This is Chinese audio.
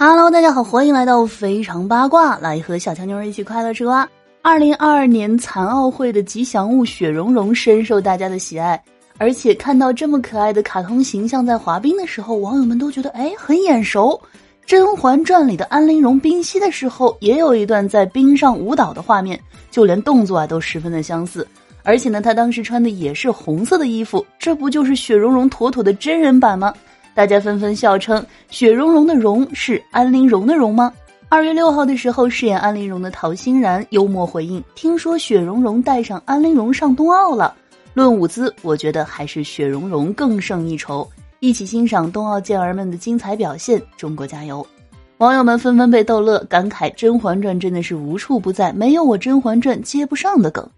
Hello，大家好，欢迎来到非常八卦，来和小强妞一起快乐吃瓜。二零二二年残奥会的吉祥物雪容融深受大家的喜爱，而且看到这么可爱的卡通形象在滑冰的时候，网友们都觉得哎很眼熟。《甄嬛传》里的安陵容冰嬉的时候，也有一段在冰上舞蹈的画面，就连动作啊都十分的相似。而且呢，她当时穿的也是红色的衣服，这不就是雪容融妥妥的真人版吗？大家纷纷笑称雪融融的融是安陵容的容吗？二月六号的时候，饰演安陵容的陶欣然幽默回应：“听说雪融融带上安陵容上冬奥了。论舞姿，我觉得还是雪融融更胜一筹。一起欣赏冬奥健儿们的精彩表现，中国加油！”网友们纷纷被逗乐，感慨《甄嬛传》真的是无处不在，没有我《甄嬛传》接不上的梗。